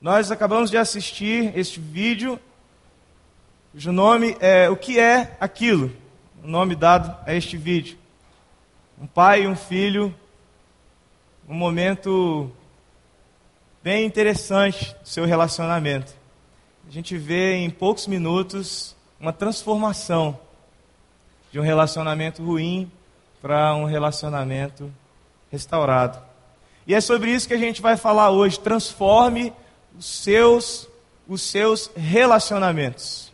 Nós acabamos de assistir este vídeo, cujo nome é O que é aquilo? O nome dado a este vídeo. Um pai e um filho, um momento bem interessante do seu relacionamento. A gente vê em poucos minutos uma transformação de um relacionamento ruim para um relacionamento restaurado. E é sobre isso que a gente vai falar hoje. Transforme os seus, os seus relacionamentos.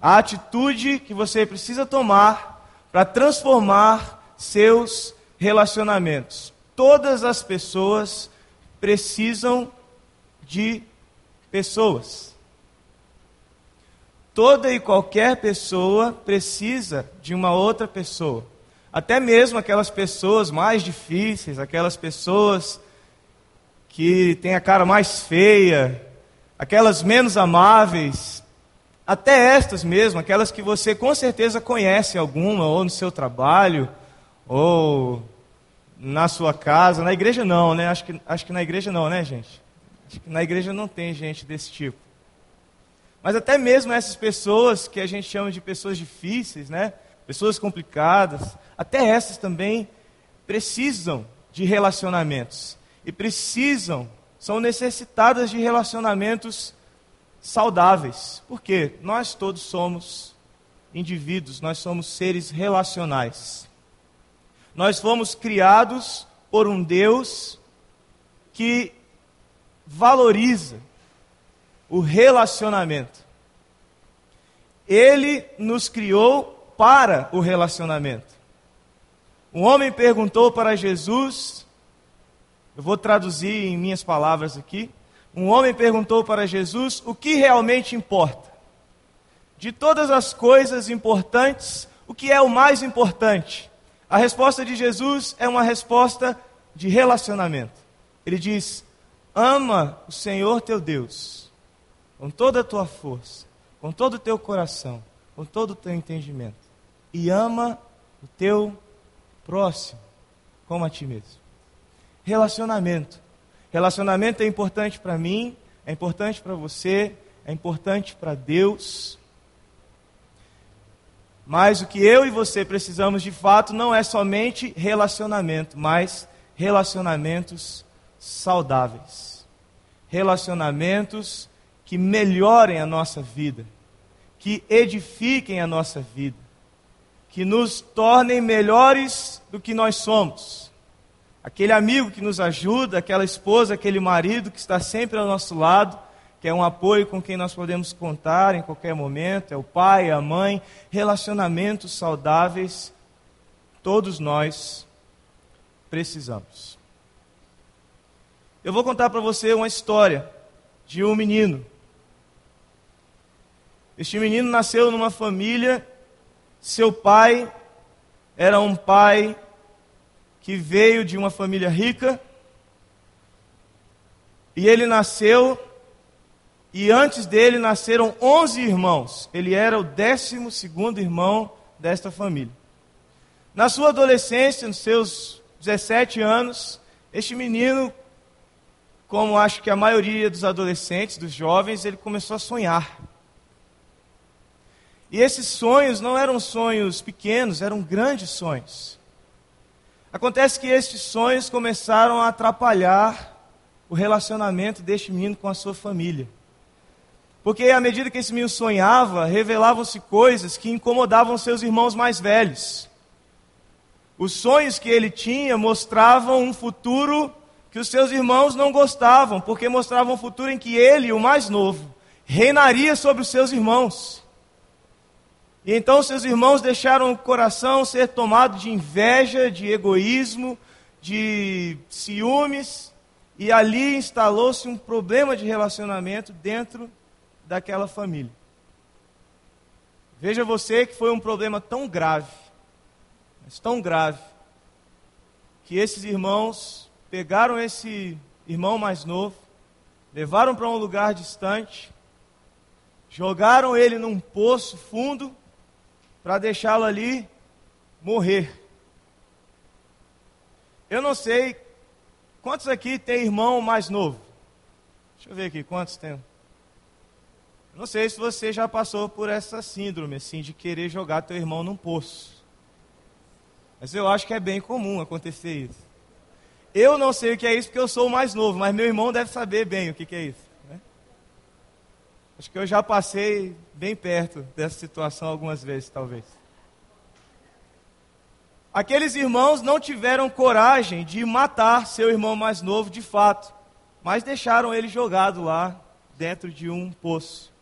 A atitude que você precisa tomar para transformar seus relacionamentos. Todas as pessoas precisam de pessoas. Toda e qualquer pessoa precisa de uma outra pessoa. Até mesmo aquelas pessoas mais difíceis, aquelas pessoas que têm a cara mais feia, aquelas menos amáveis, até estas mesmo, aquelas que você com certeza conhece alguma, ou no seu trabalho, ou na sua casa. Na igreja não, né? Acho que, acho que na igreja não, né, gente? Acho que na igreja não tem gente desse tipo. Mas até mesmo essas pessoas que a gente chama de pessoas difíceis, né? Pessoas complicadas, até essas também precisam de relacionamentos e precisam, são necessitadas de relacionamentos saudáveis. Porque nós todos somos indivíduos, nós somos seres relacionais. Nós fomos criados por um Deus que valoriza o relacionamento. Ele nos criou para o relacionamento. Um homem perguntou para Jesus eu vou traduzir em minhas palavras aqui. Um homem perguntou para Jesus o que realmente importa. De todas as coisas importantes, o que é o mais importante? A resposta de Jesus é uma resposta de relacionamento. Ele diz: Ama o Senhor teu Deus com toda a tua força, com todo o teu coração, com todo o teu entendimento, e ama o teu próximo como a ti mesmo. Relacionamento. Relacionamento é importante para mim, é importante para você, é importante para Deus. Mas o que eu e você precisamos de fato não é somente relacionamento, mas relacionamentos saudáveis. Relacionamentos que melhorem a nossa vida, que edifiquem a nossa vida, que nos tornem melhores do que nós somos aquele amigo que nos ajuda, aquela esposa, aquele marido que está sempre ao nosso lado, que é um apoio com quem nós podemos contar em qualquer momento, é o pai, a mãe, relacionamentos saudáveis, todos nós precisamos. Eu vou contar para você uma história de um menino. Este menino nasceu numa família, seu pai era um pai que veio de uma família rica, e ele nasceu, e antes dele nasceram 11 irmãos. Ele era o 12 segundo irmão desta família. Na sua adolescência, nos seus 17 anos, este menino, como acho que a maioria dos adolescentes, dos jovens, ele começou a sonhar. E esses sonhos não eram sonhos pequenos, eram grandes sonhos. Acontece que estes sonhos começaram a atrapalhar o relacionamento deste menino com a sua família. Porque à medida que esse menino sonhava, revelavam-se coisas que incomodavam seus irmãos mais velhos. Os sonhos que ele tinha mostravam um futuro que os seus irmãos não gostavam, porque mostravam um futuro em que ele, o mais novo, reinaria sobre os seus irmãos. E então seus irmãos deixaram o coração ser tomado de inveja, de egoísmo, de ciúmes, e ali instalou-se um problema de relacionamento dentro daquela família. Veja você que foi um problema tão grave, mas tão grave, que esses irmãos pegaram esse irmão mais novo, levaram para um lugar distante, jogaram ele num poço fundo para deixá-lo ali morrer. Eu não sei quantos aqui tem irmão mais novo. Deixa eu ver aqui, quantos tem? Não sei se você já passou por essa síndrome, assim, de querer jogar teu irmão num poço. Mas eu acho que é bem comum acontecer isso. Eu não sei o que é isso porque eu sou o mais novo, mas meu irmão deve saber bem o que, que é isso. Acho que eu já passei bem perto dessa situação algumas vezes, talvez. Aqueles irmãos não tiveram coragem de matar seu irmão mais novo de fato, mas deixaram ele jogado lá dentro de um poço.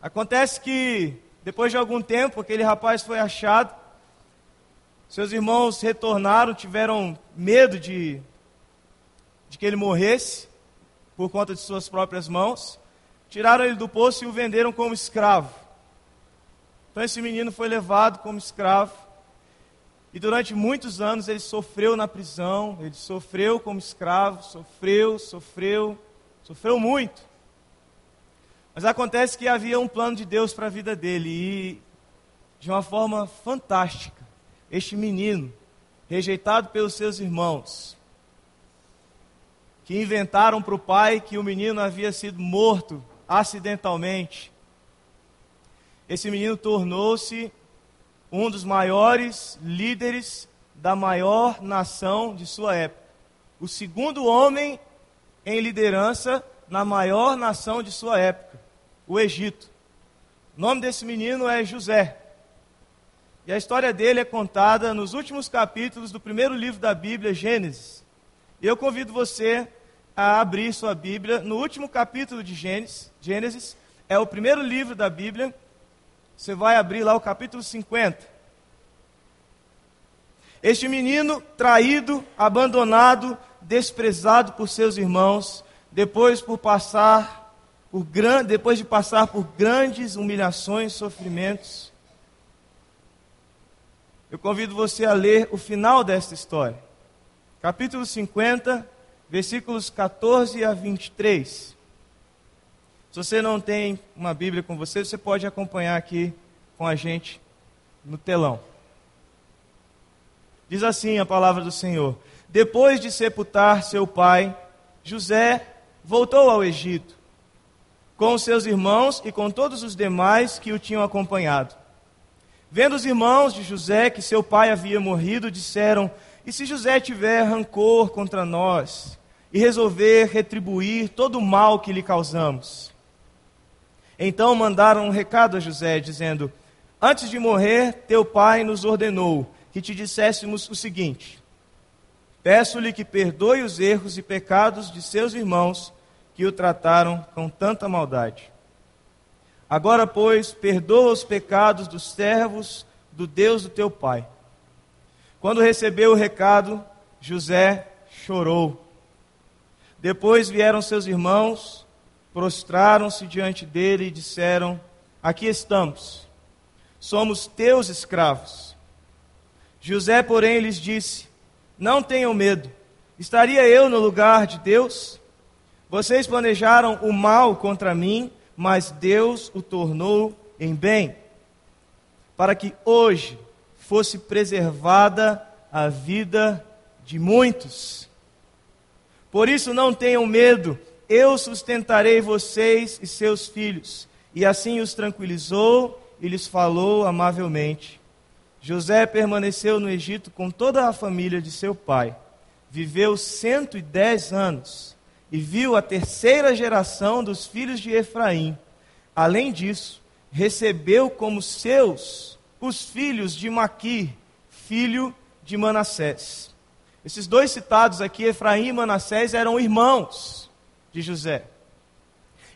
Acontece que, depois de algum tempo, aquele rapaz foi achado, seus irmãos retornaram, tiveram medo de, de que ele morresse por conta de suas próprias mãos, tiraram ele do poço e o venderam como escravo. Então esse menino foi levado como escravo e durante muitos anos ele sofreu na prisão, ele sofreu como escravo, sofreu, sofreu, sofreu muito. Mas acontece que havia um plano de Deus para a vida dele e, de uma forma fantástica, este menino, rejeitado pelos seus irmãos, que inventaram para o pai que o menino havia sido morto acidentalmente, esse menino tornou-se um dos maiores líderes da maior nação de sua época. O segundo homem em liderança na maior nação de sua época, o Egito. O nome desse menino é José. E a história dele é contada nos últimos capítulos do primeiro livro da Bíblia, Gênesis. Eu convido você a abrir sua Bíblia no último capítulo de Gênesis. Gênesis é o primeiro livro da Bíblia você vai abrir lá o capítulo 50. Este menino traído, abandonado, desprezado por seus irmãos, depois por passar por gran... depois de passar por grandes humilhações, sofrimentos, eu convido você a ler o final desta história. Capítulo 50, versículos 14 a 23. Se você não tem uma Bíblia com você, você pode acompanhar aqui com a gente no telão. Diz assim a palavra do Senhor: Depois de sepultar seu pai, José voltou ao Egito, com seus irmãos e com todos os demais que o tinham acompanhado. Vendo os irmãos de José que seu pai havia morrido, disseram: E se José tiver rancor contra nós e resolver retribuir todo o mal que lhe causamos? Então mandaram um recado a José, dizendo: Antes de morrer, teu pai nos ordenou que te disséssemos o seguinte: Peço-lhe que perdoe os erros e pecados de seus irmãos que o trataram com tanta maldade. Agora, pois, perdoa os pecados dos servos do Deus do teu pai. Quando recebeu o recado, José chorou. Depois vieram seus irmãos prostraram-se diante dele e disseram: Aqui estamos, somos teus escravos. José, porém, lhes disse: Não tenham medo, estaria eu no lugar de Deus? Vocês planejaram o mal contra mim, mas Deus o tornou em bem, para que hoje fosse preservada a vida de muitos. Por isso não tenham medo, eu sustentarei vocês e seus filhos. E assim os tranquilizou e lhes falou amavelmente. José permaneceu no Egito com toda a família de seu pai. Viveu 110 anos e viu a terceira geração dos filhos de Efraim. Além disso, recebeu como seus os filhos de Maqui, filho de Manassés. Esses dois citados aqui, Efraim e Manassés, eram irmãos de José.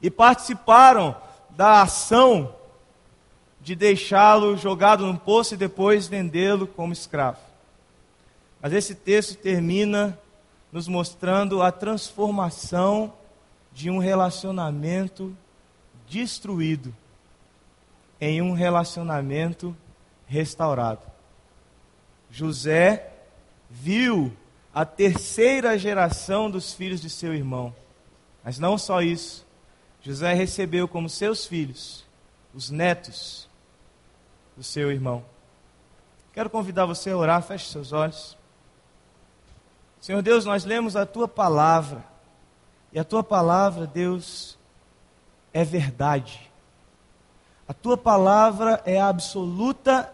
E participaram da ação de deixá-lo jogado num poço e depois vendê-lo como escravo. Mas esse texto termina nos mostrando a transformação de um relacionamento destruído em um relacionamento restaurado. José viu a terceira geração dos filhos de seu irmão. Mas não só isso. José recebeu como seus filhos os netos do seu irmão. Quero convidar você a orar, feche seus olhos. Senhor Deus, nós lemos a tua palavra E a tua palavra, Deus, é verdade. A tua palavra é absoluta,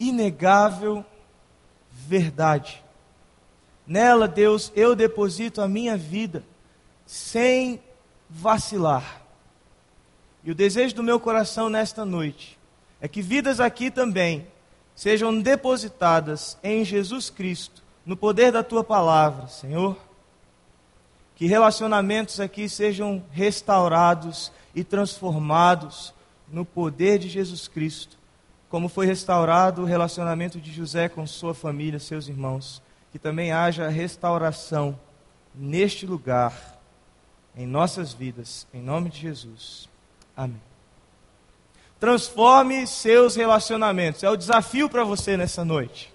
inegável verdade. Nela, Deus, eu deposito a minha vida sem vacilar. E o desejo do meu coração nesta noite é que vidas aqui também sejam depositadas em Jesus Cristo, no poder da tua palavra, Senhor. Que relacionamentos aqui sejam restaurados e transformados no poder de Jesus Cristo, como foi restaurado o relacionamento de José com sua família, seus irmãos. Que também haja restauração neste lugar, em nossas vidas, em nome de Jesus. Amém. Transforme seus relacionamentos. É o desafio para você nessa noite.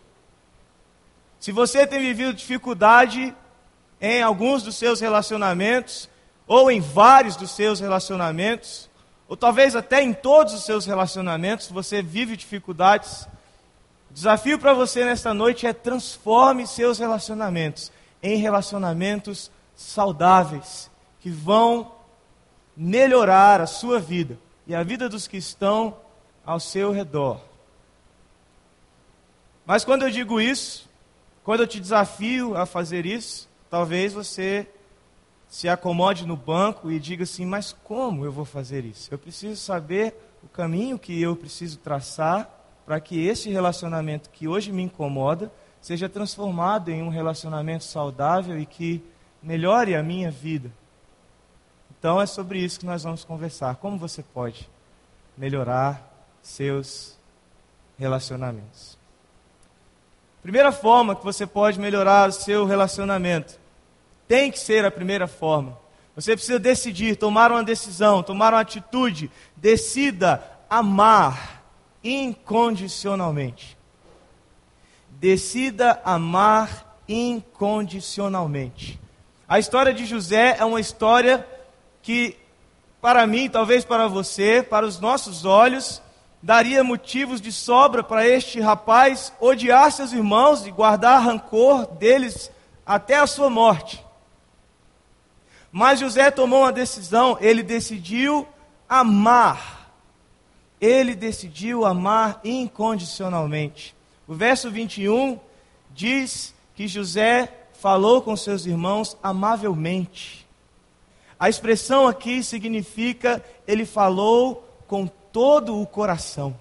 Se você tem vivido dificuldade em alguns dos seus relacionamentos, ou em vários dos seus relacionamentos, ou talvez até em todos os seus relacionamentos, você vive dificuldades. O desafio para você nesta noite é transforme seus relacionamentos em relacionamentos saudáveis, que vão melhorar a sua vida e a vida dos que estão ao seu redor. Mas quando eu digo isso, quando eu te desafio a fazer isso, talvez você se acomode no banco e diga assim: Mas como eu vou fazer isso? Eu preciso saber o caminho que eu preciso traçar para que esse relacionamento que hoje me incomoda seja transformado em um relacionamento saudável e que melhore a minha vida. Então é sobre isso que nós vamos conversar. Como você pode melhorar seus relacionamentos? Primeira forma que você pode melhorar o seu relacionamento tem que ser a primeira forma. Você precisa decidir, tomar uma decisão, tomar uma atitude. Decida amar incondicionalmente. Decida amar incondicionalmente. A história de José é uma história que, para mim, talvez para você, para os nossos olhos, daria motivos de sobra para este rapaz odiar seus irmãos e guardar rancor deles até a sua morte. Mas José tomou uma decisão, ele decidiu amar. Ele decidiu amar incondicionalmente. O verso 21 diz que José falou com seus irmãos amavelmente. A expressão aqui significa ele falou com todo o coração.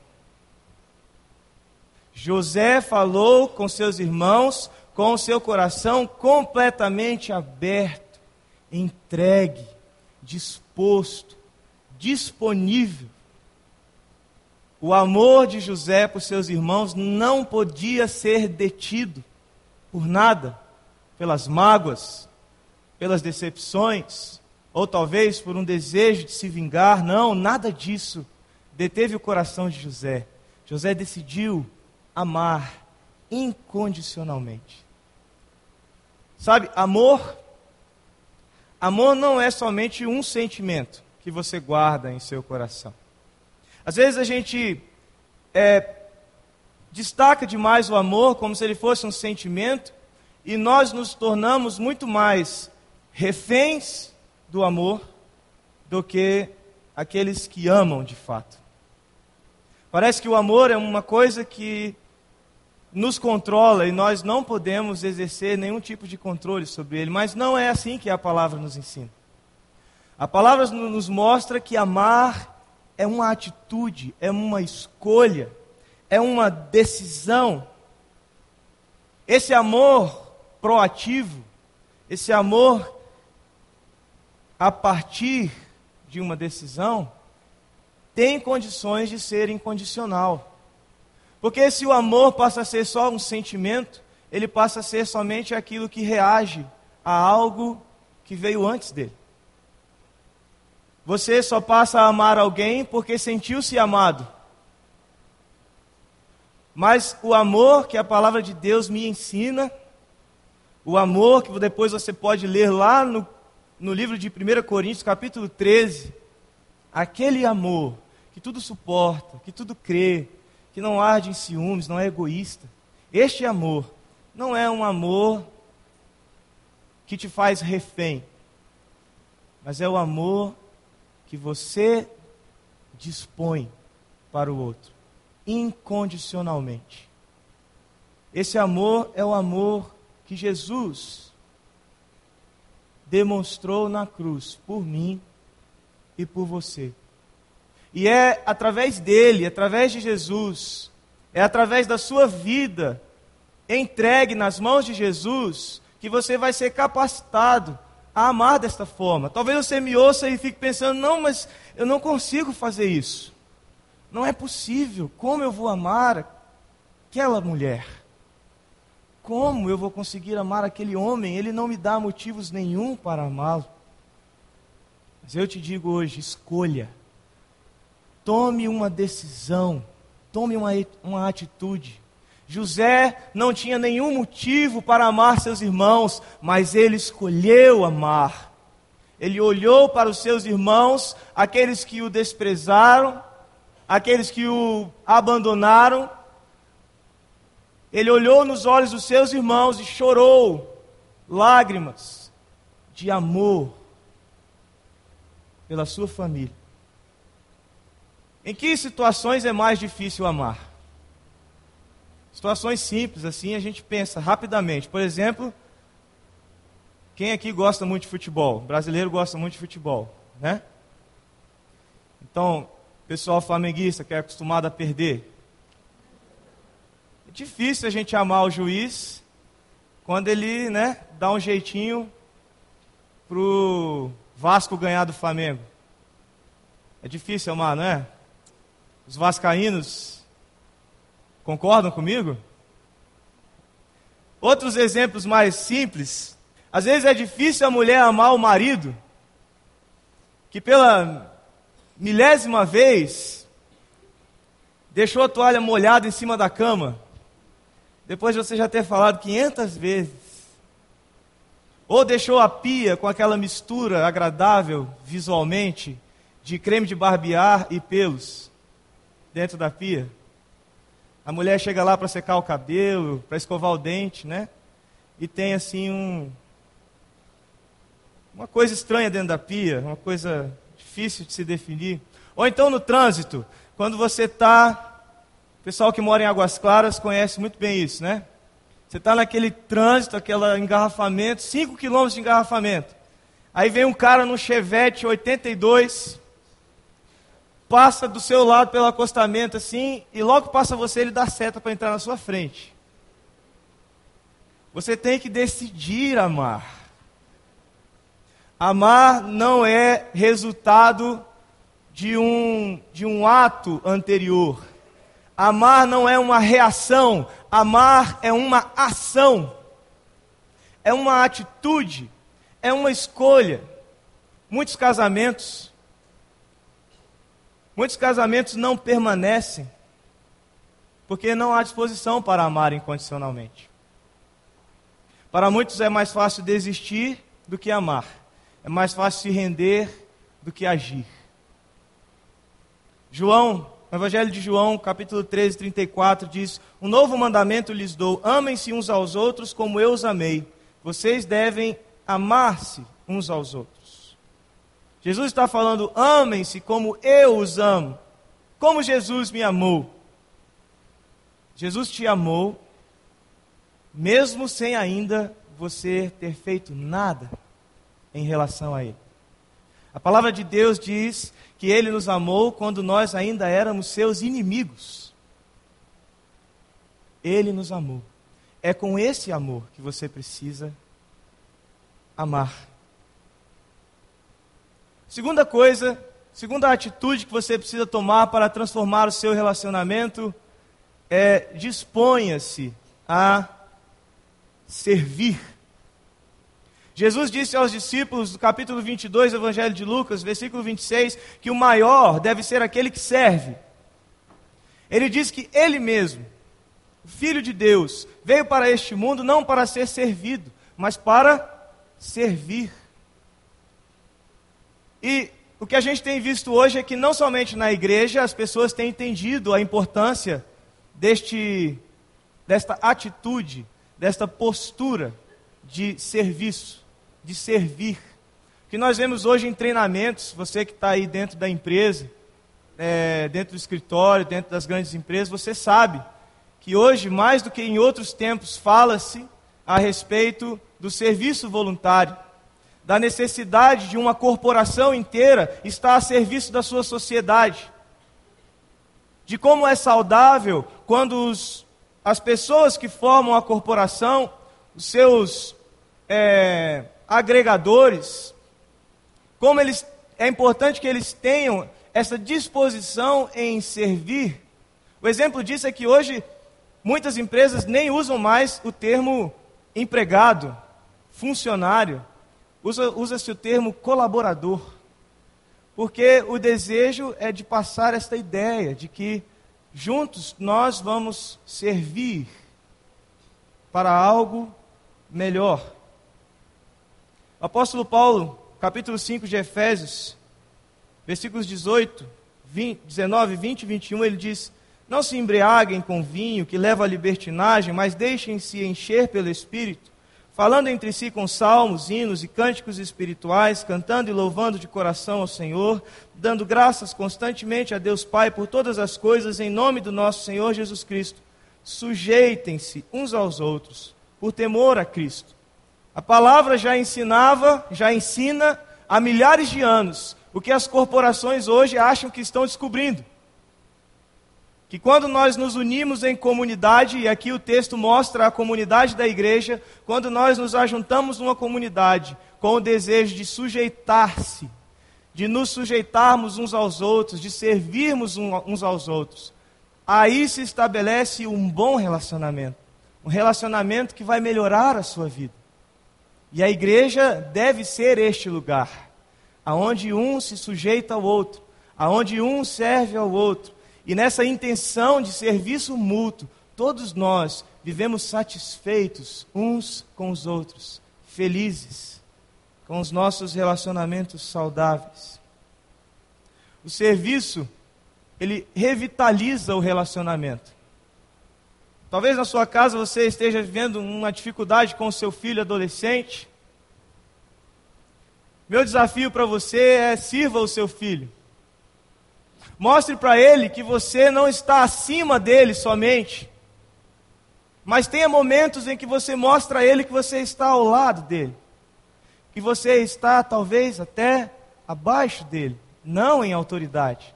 José falou com seus irmãos com o seu coração completamente aberto entregue, disposto, disponível. O amor de José por seus irmãos não podia ser detido por nada, pelas mágoas, pelas decepções, ou talvez por um desejo de se vingar. Não, nada disso deteve o coração de José. José decidiu amar incondicionalmente. Sabe, amor Amor não é somente um sentimento que você guarda em seu coração. Às vezes a gente é, destaca demais o amor como se ele fosse um sentimento e nós nos tornamos muito mais reféns do amor do que aqueles que amam de fato. Parece que o amor é uma coisa que nos controla e nós não podemos exercer nenhum tipo de controle sobre ele, mas não é assim que a palavra nos ensina. A palavra nos mostra que amar é uma atitude, é uma escolha, é uma decisão. Esse amor proativo, esse amor a partir de uma decisão, tem condições de ser incondicional. Porque se o amor passa a ser só um sentimento, ele passa a ser somente aquilo que reage a algo que veio antes dele. Você só passa a amar alguém porque sentiu-se amado. Mas o amor que a palavra de Deus me ensina, o amor que depois você pode ler lá no, no livro de 1 Coríntios, capítulo 13, aquele amor que tudo suporta, que tudo crê, que não arde em ciúmes, não é egoísta. Este amor não é um amor que te faz refém. mas é o amor que você dispõe para o outro, incondicionalmente. Esse amor é o amor que Jesus demonstrou na cruz por mim e por você. E é através dele, através de Jesus, é através da sua vida entregue nas mãos de Jesus que você vai ser capacitado a amar desta forma. Talvez você me ouça e fique pensando: não, mas eu não consigo fazer isso. Não é possível. Como eu vou amar aquela mulher? Como eu vou conseguir amar aquele homem? Ele não me dá motivos nenhum para amá-lo. Mas eu te digo hoje: escolha. Tome uma decisão. Tome uma, uma atitude. José não tinha nenhum motivo para amar seus irmãos, mas ele escolheu amar. Ele olhou para os seus irmãos, aqueles que o desprezaram, aqueles que o abandonaram, ele olhou nos olhos dos seus irmãos e chorou lágrimas de amor pela sua família. Em que situações é mais difícil amar? Situações simples, assim a gente pensa rapidamente. Por exemplo, quem aqui gosta muito de futebol? O brasileiro gosta muito de futebol, né? Então, pessoal flamenguista que é acostumado a perder, difícil a gente amar o juiz quando ele, né, dá um jeitinho pro Vasco ganhar do Flamengo. É difícil amar, não é? Os vascaínos concordam comigo? Outros exemplos mais simples. Às vezes é difícil a mulher amar o marido, que pela milésima vez deixou a toalha molhada em cima da cama depois de você já ter falado 500 vezes. Ou deixou a pia com aquela mistura agradável visualmente de creme de barbear e pelos dentro da pia. A mulher chega lá para secar o cabelo, para escovar o dente, né? E tem assim um uma coisa estranha dentro da pia, uma coisa difícil de se definir. Ou então no trânsito, quando você está pessoal que mora em Águas Claras conhece muito bem isso, né? Você está naquele trânsito, aquele engarrafamento, 5 quilômetros de engarrafamento. Aí vem um cara num Chevette 82, passa do seu lado pelo acostamento assim, e logo passa você, ele dá seta para entrar na sua frente. Você tem que decidir amar. Amar não é resultado de um, de um ato anterior. Amar não é uma reação, amar é uma ação, é uma atitude, é uma escolha. Muitos casamentos, muitos casamentos não permanecem, porque não há disposição para amar incondicionalmente. Para muitos é mais fácil desistir do que amar, é mais fácil se render do que agir. João no Evangelho de João, capítulo 13, 34, diz: Um novo mandamento lhes dou: amem-se uns aos outros como eu os amei. Vocês devem amar-se uns aos outros. Jesus está falando: amem-se como eu os amo. Como Jesus me amou. Jesus te amou, mesmo sem ainda você ter feito nada em relação a Ele. A palavra de Deus diz que ele nos amou quando nós ainda éramos seus inimigos. Ele nos amou. É com esse amor que você precisa amar. Segunda coisa, segunda atitude que você precisa tomar para transformar o seu relacionamento é disponha-se a servir. Jesus disse aos discípulos, no capítulo 22 do Evangelho de Lucas, versículo 26, que o maior deve ser aquele que serve. Ele diz que ele mesmo, o Filho de Deus, veio para este mundo não para ser servido, mas para servir. E o que a gente tem visto hoje é que não somente na igreja as pessoas têm entendido a importância deste, desta atitude, desta postura de serviço de servir. que nós vemos hoje em treinamentos, você que está aí dentro da empresa, é, dentro do escritório, dentro das grandes empresas, você sabe que hoje, mais do que em outros tempos, fala-se a respeito do serviço voluntário, da necessidade de uma corporação inteira estar a serviço da sua sociedade, de como é saudável quando os, as pessoas que formam a corporação, os seus é, agregadores, como eles, é importante que eles tenham essa disposição em servir. O exemplo disso é que hoje muitas empresas nem usam mais o termo empregado, funcionário, usa-se usa o termo colaborador. Porque o desejo é de passar esta ideia de que juntos nós vamos servir para algo melhor. O apóstolo Paulo, capítulo 5 de Efésios, versículos 18, 20, 19, 20 e 21, ele diz: Não se embriaguem com vinho que leva à libertinagem, mas deixem-se encher pelo Espírito, falando entre si com salmos, hinos e cânticos espirituais, cantando e louvando de coração ao Senhor, dando graças constantemente a Deus Pai por todas as coisas, em nome do nosso Senhor Jesus Cristo. Sujeitem-se uns aos outros, por temor a Cristo. A palavra já ensinava, já ensina há milhares de anos o que as corporações hoje acham que estão descobrindo. Que quando nós nos unimos em comunidade, e aqui o texto mostra a comunidade da igreja, quando nós nos ajuntamos numa comunidade com o desejo de sujeitar-se, de nos sujeitarmos uns aos outros, de servirmos uns aos outros, aí se estabelece um bom relacionamento. Um relacionamento que vai melhorar a sua vida. E a igreja deve ser este lugar aonde um se sujeita ao outro, aonde um serve ao outro. E nessa intenção de serviço mútuo, todos nós vivemos satisfeitos uns com os outros, felizes com os nossos relacionamentos saudáveis. O serviço, ele revitaliza o relacionamento. Talvez na sua casa você esteja vivendo uma dificuldade com o seu filho adolescente, meu desafio para você é sirva o seu filho. Mostre para ele que você não está acima dele somente, mas tenha momentos em que você mostra a ele que você está ao lado dele, que você está talvez até abaixo dele, não em autoridade.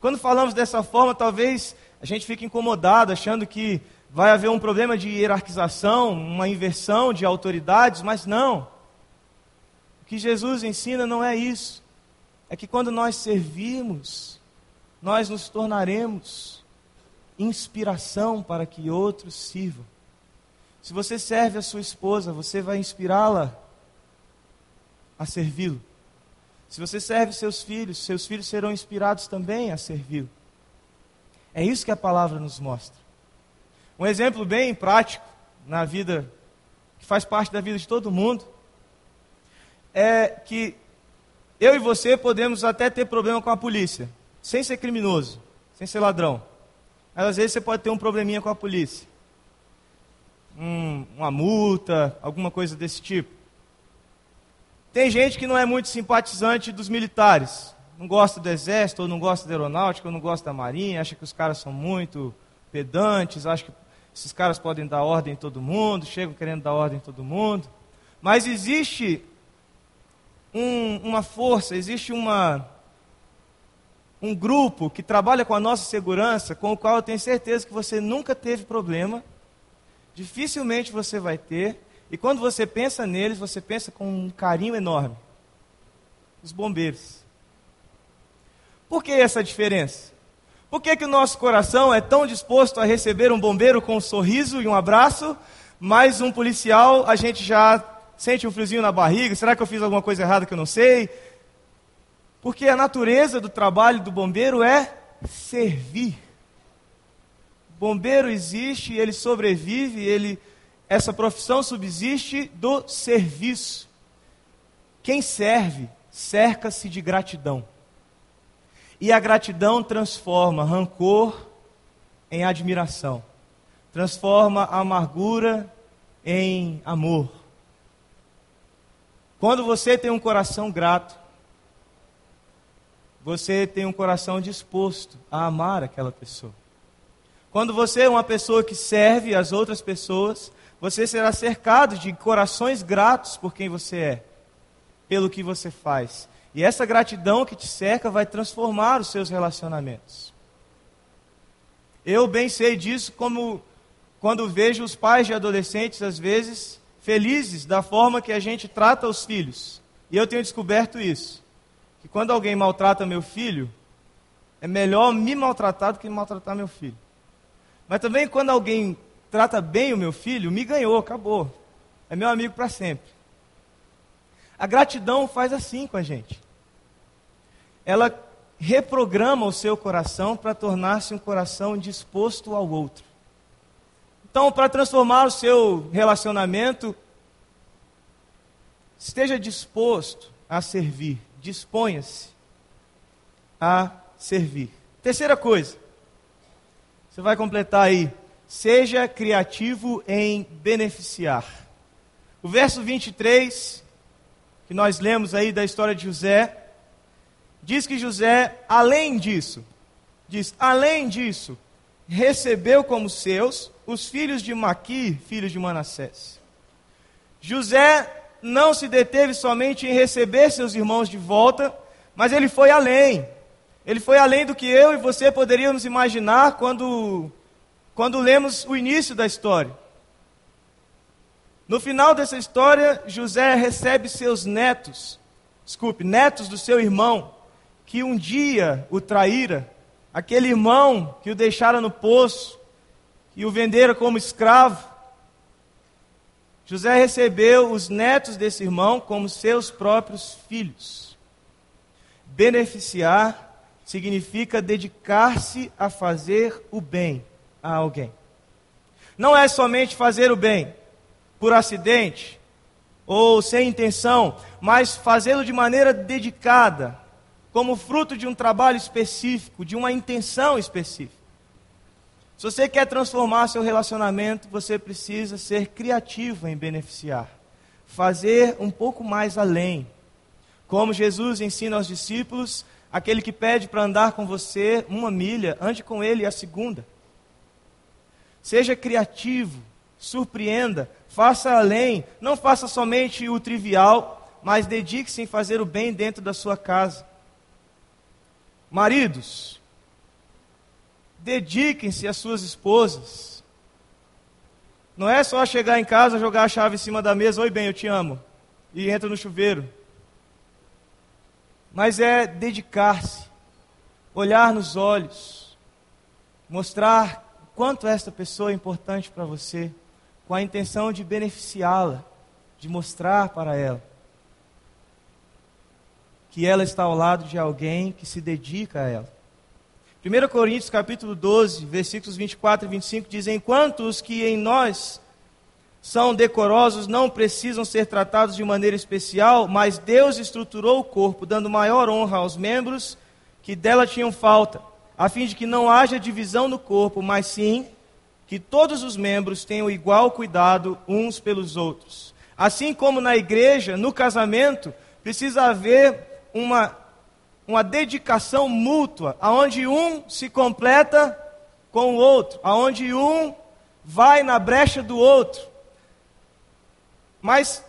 Quando falamos dessa forma, talvez a gente fique incomodado, achando que vai haver um problema de hierarquização, uma inversão de autoridades, mas não que Jesus ensina não é isso. É que quando nós servirmos, nós nos tornaremos inspiração para que outros sirvam. Se você serve a sua esposa, você vai inspirá-la a servi-lo. Se você serve seus filhos, seus filhos serão inspirados também a servi-lo. É isso que a palavra nos mostra. Um exemplo bem prático na vida, que faz parte da vida de todo mundo, é que eu e você podemos até ter problema com a polícia, sem ser criminoso, sem ser ladrão. Mas às vezes você pode ter um probleminha com a polícia. Um, uma multa, alguma coisa desse tipo. Tem gente que não é muito simpatizante dos militares. Não gosta do exército, ou não gosta da aeronáutica, ou não gosta da marinha, acha que os caras são muito pedantes, acha que esses caras podem dar ordem em todo mundo, chegam querendo dar ordem em todo mundo. Mas existe um, uma força, existe uma, um grupo que trabalha com a nossa segurança, com o qual eu tenho certeza que você nunca teve problema, dificilmente você vai ter, e quando você pensa neles, você pensa com um carinho enorme. Os bombeiros. Por que essa diferença? Por que, que o nosso coração é tão disposto a receber um bombeiro com um sorriso e um abraço, mas um policial a gente já Sente um friozinho na barriga? Será que eu fiz alguma coisa errada que eu não sei? Porque a natureza do trabalho do bombeiro é servir. O bombeiro existe, ele sobrevive, ele essa profissão subsiste do serviço. Quem serve cerca-se de gratidão. E a gratidão transforma rancor em admiração, transforma a amargura em amor Quando você tem um coração grato, você tem um coração disposto a amar aquela pessoa. Quando você é uma pessoa que serve as outras pessoas, você será cercado de corações gratos por quem você é, pelo que você faz. E essa gratidão que te cerca vai transformar os seus relacionamentos. Eu bem sei disso como quando vejo os pais de adolescentes, às vezes, felizes da forma que a gente trata os filhos. E eu tenho descoberto isso. Que quando alguém maltrata meu filho, é melhor me maltratar do que maltratar meu filho. Mas também quando alguém trata bem o meu filho, me ganhou, acabou. É meu amigo para sempre. A gratidão faz assim com a gente. Ela reprograma o seu coração para tornar-se um coração disposto ao outro. Então, para transformar o seu relacionamento, esteja disposto a servir, disponha-se a servir. Terceira coisa, você vai completar aí, seja criativo em beneficiar. O verso 23, que nós lemos aí da história de José, diz que José, além disso, diz, além disso, recebeu como seus os filhos de Maqui, filhos de Manassés. José não se deteve somente em receber seus irmãos de volta, mas ele foi além. Ele foi além do que eu e você poderíamos imaginar quando, quando lemos o início da história. No final dessa história, José recebe seus netos, desculpe, netos do seu irmão, que um dia o traíra, aquele irmão que o deixara no poço, e o vendera como escravo. José recebeu os netos desse irmão como seus próprios filhos. Beneficiar significa dedicar-se a fazer o bem a alguém. Não é somente fazer o bem por acidente ou sem intenção, mas fazê-lo de maneira dedicada, como fruto de um trabalho específico, de uma intenção específica. Se você quer transformar seu relacionamento, você precisa ser criativo em beneficiar, fazer um pouco mais além. Como Jesus ensina aos discípulos, aquele que pede para andar com você uma milha, ande com ele a segunda. Seja criativo, surpreenda, faça além, não faça somente o trivial, mas dedique-se em fazer o bem dentro da sua casa. Maridos, dediquem-se às suas esposas. Não é só chegar em casa, jogar a chave em cima da mesa, oi bem, eu te amo, e entra no chuveiro. Mas é dedicar-se, olhar nos olhos, mostrar quanto esta pessoa é importante para você, com a intenção de beneficiá-la, de mostrar para ela que ela está ao lado de alguém que se dedica a ela. 1 Coríntios capítulo 12, versículos 24 e 25 dizem: Enquanto os que em nós são decorosos não precisam ser tratados de maneira especial, mas Deus estruturou o corpo, dando maior honra aos membros que dela tinham falta, a fim de que não haja divisão no corpo, mas sim que todos os membros tenham igual cuidado uns pelos outros. Assim como na igreja, no casamento, precisa haver uma, uma dedicação mútua, aonde um se completa com o outro, aonde um vai na brecha do outro. Mas,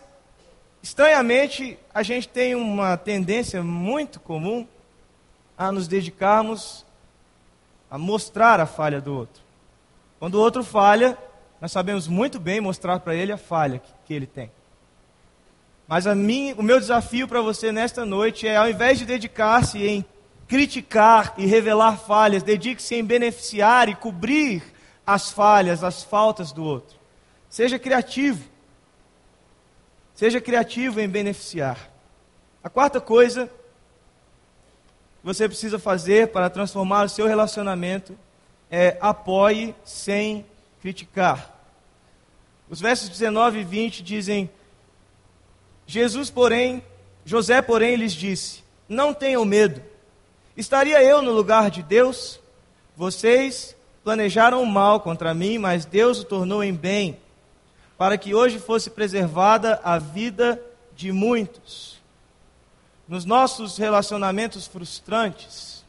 estranhamente, a gente tem uma tendência muito comum a nos dedicarmos a mostrar a falha do outro. Quando o outro falha, nós sabemos muito bem mostrar para ele a falha que, que ele tem. Mas o meu desafio para você nesta noite é, ao invés de dedicar-se em criticar e revelar falhas, dedique-se em beneficiar e cobrir as falhas, as faltas do outro. Seja criativo. Seja criativo em beneficiar. A quarta coisa que você precisa fazer para transformar o seu relacionamento é apoie sem criticar. Os versos 19 e 20 dizem: Jesus, porém, José, porém, lhes disse: Não tenham medo. Estaria eu no lugar de Deus? Vocês planejaram o mal contra mim, mas Deus o tornou em bem, para que hoje fosse preservada a vida de muitos, nos nossos relacionamentos frustrantes,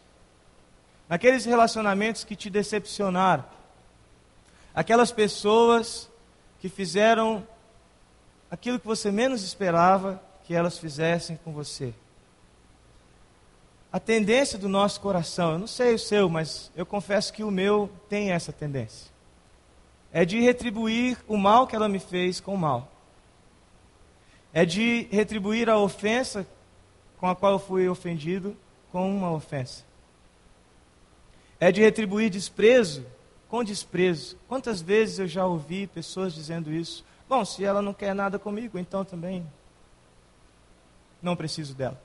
naqueles relacionamentos que te decepcionaram, aquelas pessoas que fizeram aquilo que você menos esperava que elas fizessem com você. A tendência do nosso coração, eu não sei o seu, mas eu confesso que o meu tem essa tendência. É de retribuir o mal que ela me fez com o mal. É de retribuir a ofensa com a qual eu fui ofendido com uma ofensa. É de retribuir desprezo com desprezo. Quantas vezes eu já ouvi pessoas dizendo isso? Bom, se ela não quer nada comigo, então também não preciso dela.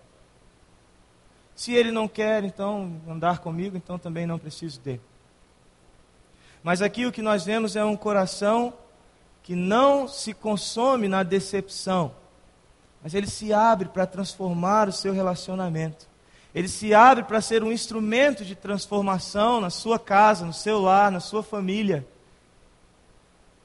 Se ele não quer, então, andar comigo, então também não preciso dele. Mas aqui o que nós vemos é um coração que não se consome na decepção, mas ele se abre para transformar o seu relacionamento. Ele se abre para ser um instrumento de transformação na sua casa, no seu lar, na sua família.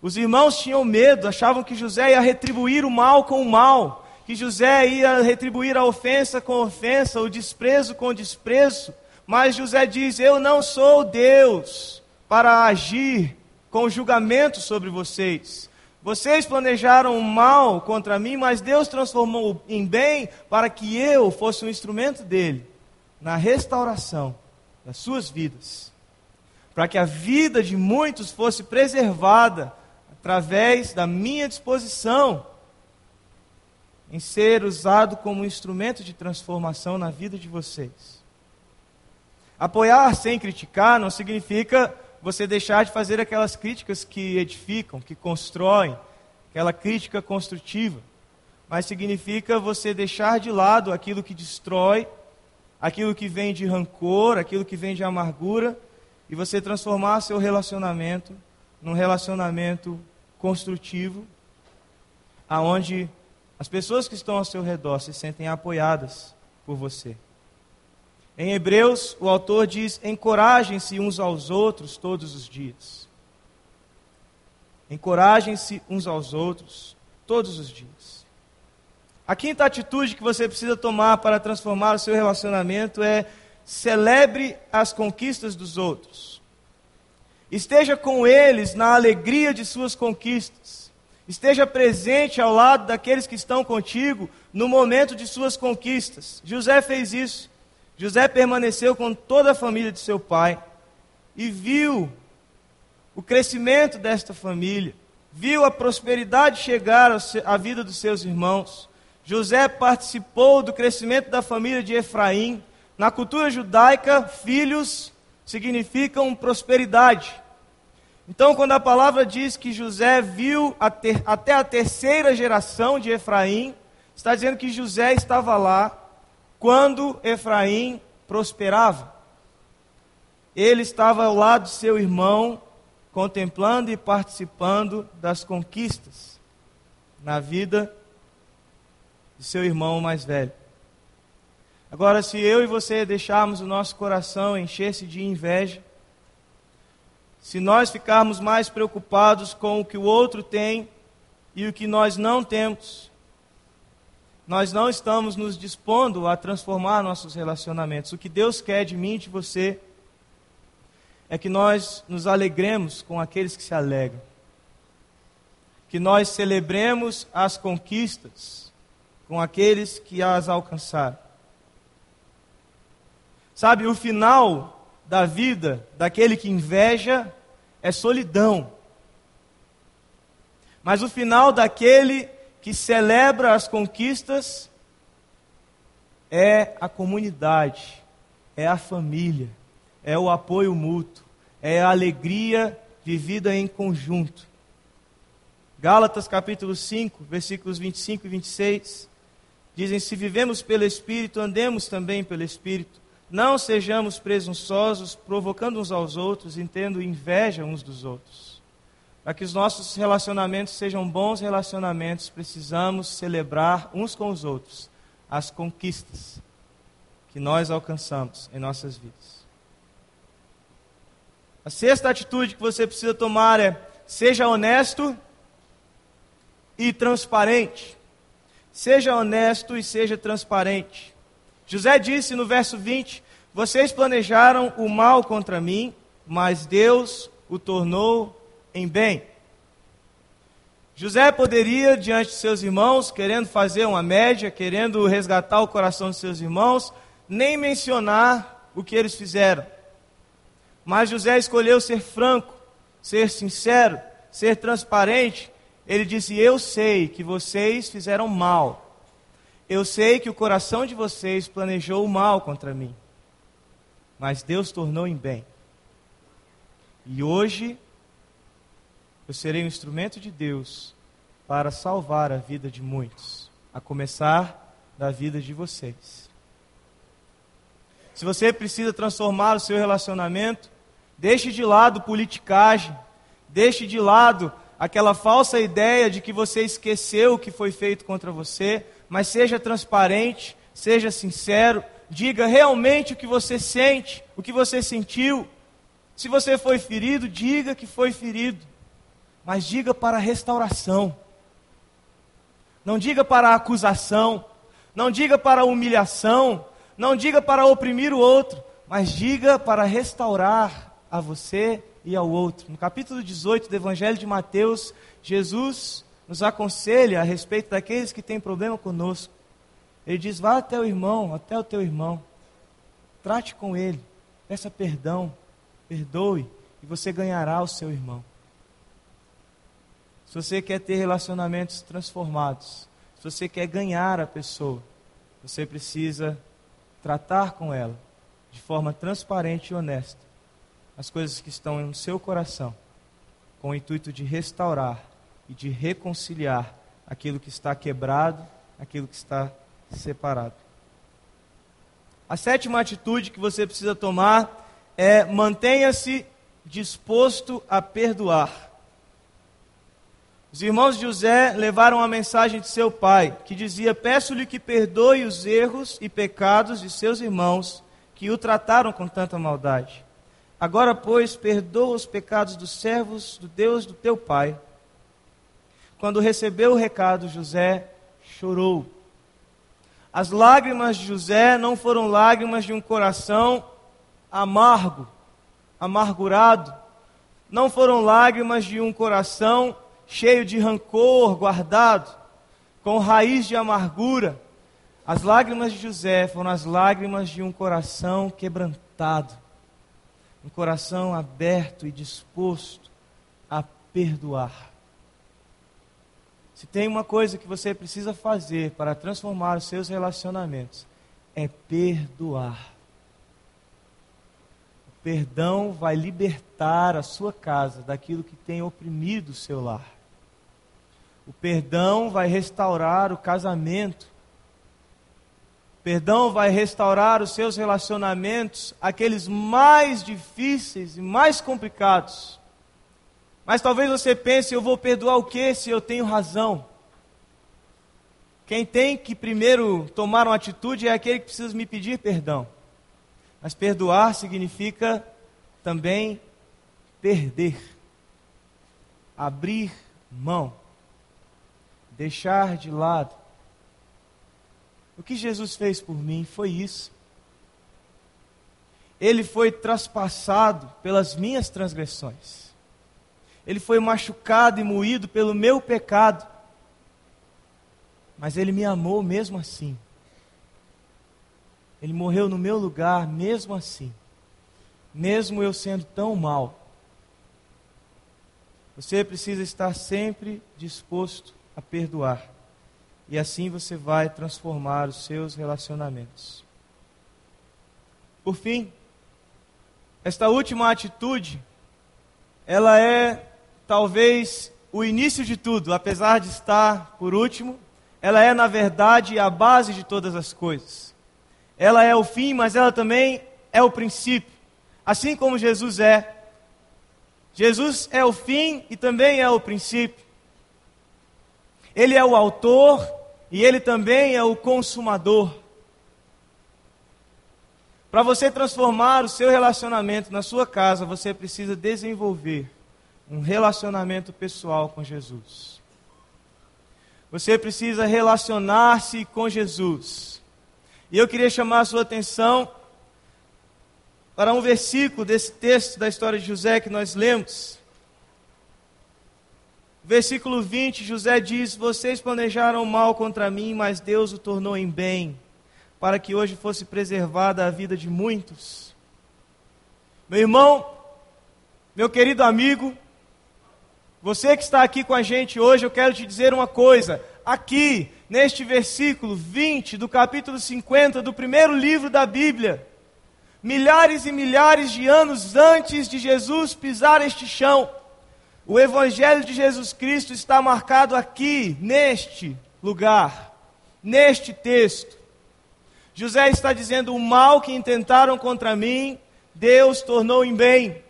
Os irmãos tinham medo, achavam que José ia retribuir o mal com o mal, que José ia retribuir a ofensa com ofensa, o desprezo com desprezo. Mas José diz: Eu não sou Deus para agir com julgamento sobre vocês. Vocês planejaram o mal contra mim, mas Deus transformou em bem para que eu fosse um instrumento dele na restauração das suas vidas. Para que a vida de muitos fosse preservada através da minha disposição em ser usado como instrumento de transformação na vida de vocês. Apoiar sem criticar não significa você deixar de fazer aquelas críticas que edificam, que constroem, aquela crítica construtiva, mas significa você deixar de lado aquilo que destrói, aquilo que vem de rancor, aquilo que vem de amargura, e você transformar seu relacionamento num relacionamento construtivo, aonde as pessoas que estão ao seu redor se sentem apoiadas por você. Em Hebreus, o autor diz: encorajem-se uns aos outros todos os dias. Encorajem-se uns aos outros todos os dias. A quinta atitude que você precisa tomar para transformar o seu relacionamento é celebre as conquistas dos outros. Esteja com eles na alegria de suas conquistas. Esteja presente ao lado daqueles que estão contigo no momento de suas conquistas. José fez isso. José permaneceu com toda a família de seu pai e viu o crescimento desta família, viu a prosperidade chegar à vida dos seus irmãos. José participou do crescimento da família de Efraim. Na cultura judaica, filhos significam prosperidade. Então, quando a palavra diz que José viu a ter, até a terceira geração de Efraim, está dizendo que José estava lá quando Efraim prosperava. Ele estava ao lado de seu irmão, contemplando e participando das conquistas na vida de seu irmão mais velho. Agora, se eu e você deixarmos o nosso coração encher-se de inveja, se nós ficarmos mais preocupados com o que o outro tem e o que nós não temos, nós não estamos nos dispondo a transformar nossos relacionamentos. O que Deus quer de mim e de você é que nós nos alegremos com aqueles que se alegram, que nós celebremos as conquistas com aqueles que as alcançaram. Sabe, o final da vida daquele que inveja é solidão. Mas o final daquele que celebra as conquistas é a comunidade, é a família, é o apoio mútuo, é a alegria vivida em conjunto. Gálatas capítulo 5, versículos 25 e 26 dizem: Se vivemos pelo Espírito, andemos também pelo Espírito. Não sejamos presunçosos, provocando uns aos outros e tendo inveja uns dos outros. Para que os nossos relacionamentos sejam bons relacionamentos, precisamos celebrar uns com os outros as conquistas que nós alcançamos em nossas vidas. A sexta atitude que você precisa tomar é: seja honesto e transparente. seja honesto e seja transparente. José disse no verso 20: Vocês planejaram o mal contra mim, mas Deus o tornou em bem. José poderia, diante de seus irmãos, querendo fazer uma média, querendo resgatar o coração de seus irmãos, nem mencionar o que eles fizeram. Mas José escolheu ser franco, ser sincero, ser transparente. Ele disse: Eu sei que vocês fizeram mal. Eu sei que o coração de vocês planejou o mal contra mim. Mas Deus tornou em bem. E hoje eu serei um instrumento de Deus para salvar a vida de muitos, a começar da vida de vocês. Se você precisa transformar o seu relacionamento, deixe de lado politicagem, deixe de lado aquela falsa ideia de que você esqueceu o que foi feito contra você, mas seja transparente, seja sincero, diga realmente o que você sente, o que você sentiu. Se você foi ferido, diga que foi ferido, mas diga para restauração. Não diga para acusação, não diga para humilhação, não diga para oprimir o outro, mas diga para restaurar a você e ao outro. No capítulo 18 do Evangelho de Mateus, Jesus nos aconselha a respeito daqueles que têm problema conosco. Ele diz: vá até o irmão, até o teu irmão, trate com ele, peça perdão, perdoe, e você ganhará o seu irmão. Se você quer ter relacionamentos transformados, se você quer ganhar a pessoa, você precisa tratar com ela de forma transparente e honesta as coisas que estão no seu coração, com o intuito de restaurar e de reconciliar aquilo que está quebrado, aquilo que está separado. A sétima atitude que você precisa tomar é mantenha-se disposto a perdoar. Os irmãos de José levaram a mensagem de seu pai, que dizia: Peço-lhe que perdoe os erros e pecados de seus irmãos, que o trataram com tanta maldade. Agora, pois, perdoa os pecados dos servos do Deus do teu pai. Quando recebeu o recado, José chorou. As lágrimas de José não foram lágrimas de um coração amargo, amargurado. Não foram lágrimas de um coração cheio de rancor guardado, com raiz de amargura. As lágrimas de José foram as lágrimas de um coração quebrantado, um coração aberto e disposto a perdoar. Se tem uma coisa que você precisa fazer para transformar os seus relacionamentos, é perdoar. O perdão vai libertar a sua casa daquilo que tem oprimido o seu lar. O perdão vai restaurar o casamento. O perdão vai restaurar os seus relacionamentos, aqueles mais difíceis e mais complicados. Mas talvez você pense, eu vou perdoar o que se eu tenho razão? Quem tem que primeiro tomar uma atitude é aquele que precisa me pedir perdão. Mas perdoar significa também perder, abrir mão deixar de lado. O que Jesus fez por mim foi isso. Ele foi traspassado pelas minhas transgressões. Ele foi machucado e moído pelo meu pecado. Mas ele me amou mesmo assim. Ele morreu no meu lugar mesmo assim. Mesmo eu sendo tão mal. Você precisa estar sempre disposto a perdoar. E assim você vai transformar os seus relacionamentos. Por fim, esta última atitude, ela é talvez o início de tudo, apesar de estar por último, ela é na verdade a base de todas as coisas. Ela é o fim, mas ela também é o princípio. Assim como Jesus é. Jesus é o fim e também é o princípio. Ele é o autor e ele também é o consumador. Para você transformar o seu relacionamento na sua casa, você precisa desenvolver um relacionamento pessoal com Jesus. Você precisa relacionar-se com Jesus. E eu queria chamar a sua atenção para um versículo desse texto da história de José que nós lemos. Versículo 20, José diz: Vocês planejaram mal contra mim, mas Deus o tornou em bem, para que hoje fosse preservada a vida de muitos. Meu irmão, meu querido amigo, você que está aqui com a gente hoje, eu quero te dizer uma coisa. Aqui, neste versículo 20 do capítulo 50 do primeiro livro da Bíblia, milhares e milhares de anos antes de Jesus pisar este chão, o Evangelho de Jesus Cristo está marcado aqui, neste lugar, neste texto. José está dizendo: o mal que intentaram contra mim, Deus tornou em bem.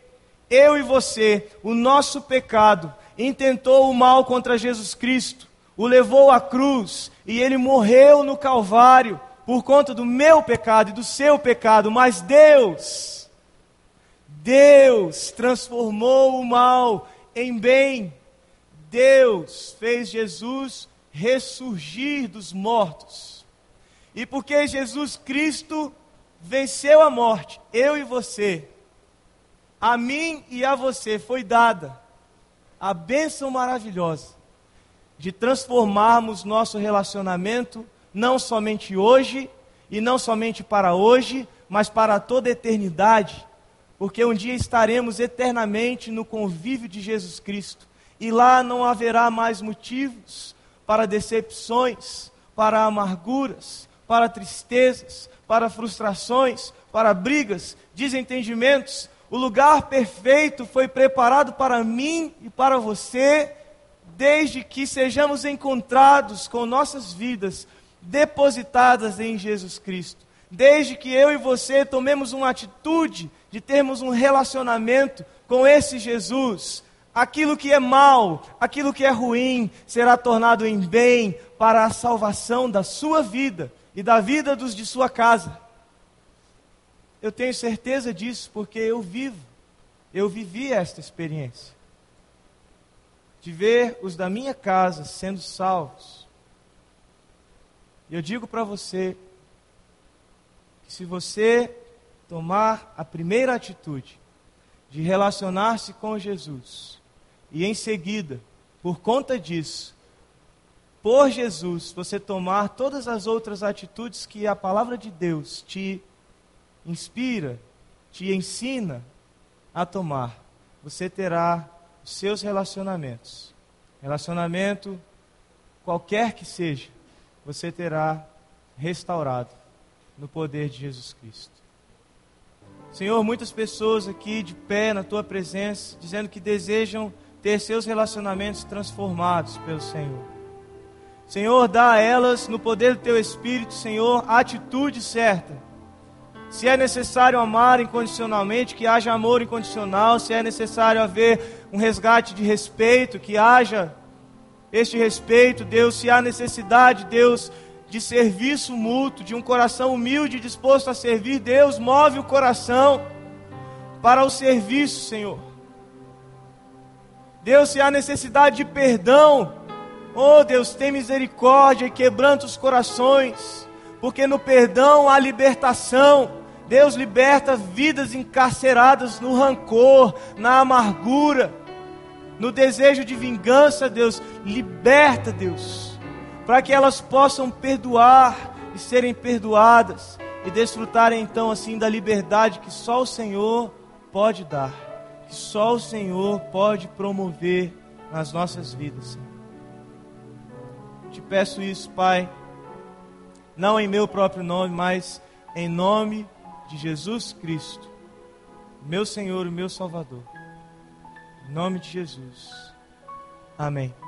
Eu e você, o nosso pecado, intentou o mal contra Jesus Cristo, o levou à cruz e ele morreu no Calvário por conta do meu pecado e do seu pecado, mas Deus, Deus transformou o mal em bem. Deus fez Jesus ressurgir dos mortos. E porque Jesus Cristo venceu a morte, eu e você, a mim e a você foi dada a bênção maravilhosa de transformarmos nosso relacionamento não somente hoje e não somente para hoje, mas para toda a eternidade porque um dia estaremos eternamente no convívio de Jesus Cristo, e lá não haverá mais motivos para decepções, para amarguras, para tristezas, para frustrações, para brigas, desentendimentos. O lugar perfeito foi preparado para mim e para você, desde que sejamos encontrados com nossas vidas depositadas em Jesus Cristo. Desde que eu e você tomemos uma atitude de termos um relacionamento com esse Jesus, aquilo que é mal, aquilo que é ruim, será tornado em bem para a salvação da sua vida e da vida dos de sua casa. Eu tenho certeza disso porque eu vivo, eu vivi esta experiência. De ver os da minha casa sendo salvos. E eu digo para você que se você tomar a primeira atitude de relacionar-se com Jesus e em seguida, por conta disso, por Jesus, você tomar todas as outras atitudes que a palavra de Deus te inspira, te ensina a tomar, você terá os seus relacionamentos. Relacionamento, qualquer que seja, você terá restaurado no poder de Jesus Cristo. Senhor, muitas pessoas aqui de pé na tua presença, dizendo que desejam ter seus relacionamentos transformados pelo Senhor. Senhor, dá a elas, no poder do teu Espírito, Senhor, a atitude certa. Se é necessário amar incondicionalmente, que haja amor incondicional. Se é necessário haver um resgate de respeito, que haja este respeito, Deus. Se há necessidade, Deus, de serviço mútuo, de um coração humilde disposto a servir, Deus move o coração para o serviço, Senhor. Deus, se há necessidade de perdão, oh Deus, tem misericórdia e quebranta os corações, porque no perdão há libertação. Deus liberta vidas encarceradas no rancor, na amargura, no desejo de vingança, Deus. Liberta, Deus para que elas possam perdoar e serem perdoadas e desfrutarem então assim da liberdade que só o Senhor pode dar, que só o Senhor pode promover nas nossas vidas. Te peço isso, Pai, não em meu próprio nome, mas em nome de Jesus Cristo, meu Senhor e meu Salvador. Em nome de Jesus. Amém.